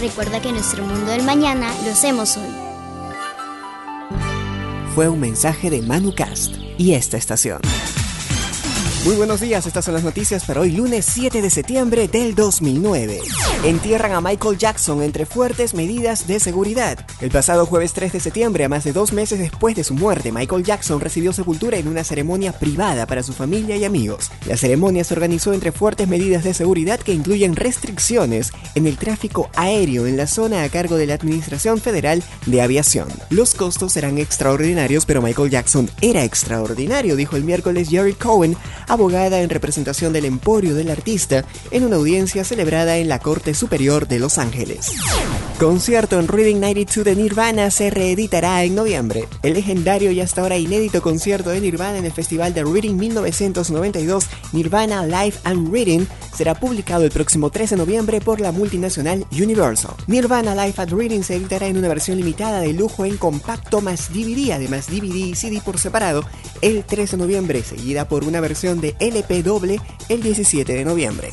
Recuerda que nuestro mundo del mañana lo hacemos hoy. Fue un mensaje de ManuCast y esta estación. Muy buenos días, estas son las noticias para hoy lunes 7 de septiembre del 2009. Entierran a Michael Jackson entre fuertes medidas de seguridad. El pasado jueves 3 de septiembre, a más de dos meses después de su muerte, Michael Jackson recibió sepultura en una ceremonia privada para su familia y amigos. La ceremonia se organizó entre fuertes medidas de seguridad que incluyen restricciones en el tráfico aéreo en la zona a cargo de la Administración Federal de Aviación. Los costos serán extraordinarios, pero Michael Jackson era extraordinario, dijo el miércoles Jerry Cohen abogada en representación del emporio del artista en una audiencia celebrada en la Corte Superior de Los Ángeles. Concierto en Reading 92 de Nirvana se reeditará en noviembre. El legendario y hasta ahora inédito concierto de Nirvana en el Festival de Reading 1992, Nirvana Live and Reading, será publicado el próximo 13 de noviembre por la multinacional Universal. Nirvana Live at Reading se editará en una versión limitada de lujo en compacto más DVD, además DVD y CD por separado, el 13 de noviembre, seguida por una versión de LP doble el 17 de noviembre.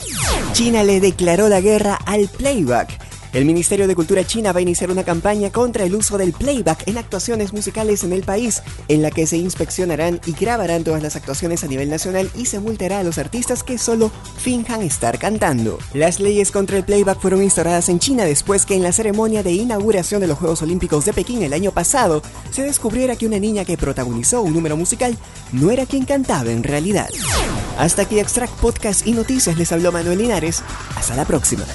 China le declaró la guerra al playback. El Ministerio de Cultura China va a iniciar una campaña contra el uso del playback en actuaciones musicales en el país, en la que se inspeccionarán y grabarán todas las actuaciones a nivel nacional y se multará a los artistas que solo finjan estar cantando. Las leyes contra el playback fueron instauradas en China después que en la ceremonia de inauguración de los Juegos Olímpicos de Pekín el año pasado se descubriera que una niña que protagonizó un número musical no era quien cantaba en realidad. Hasta aquí Extract Podcast y Noticias les habló Manuel Linares. Hasta la próxima.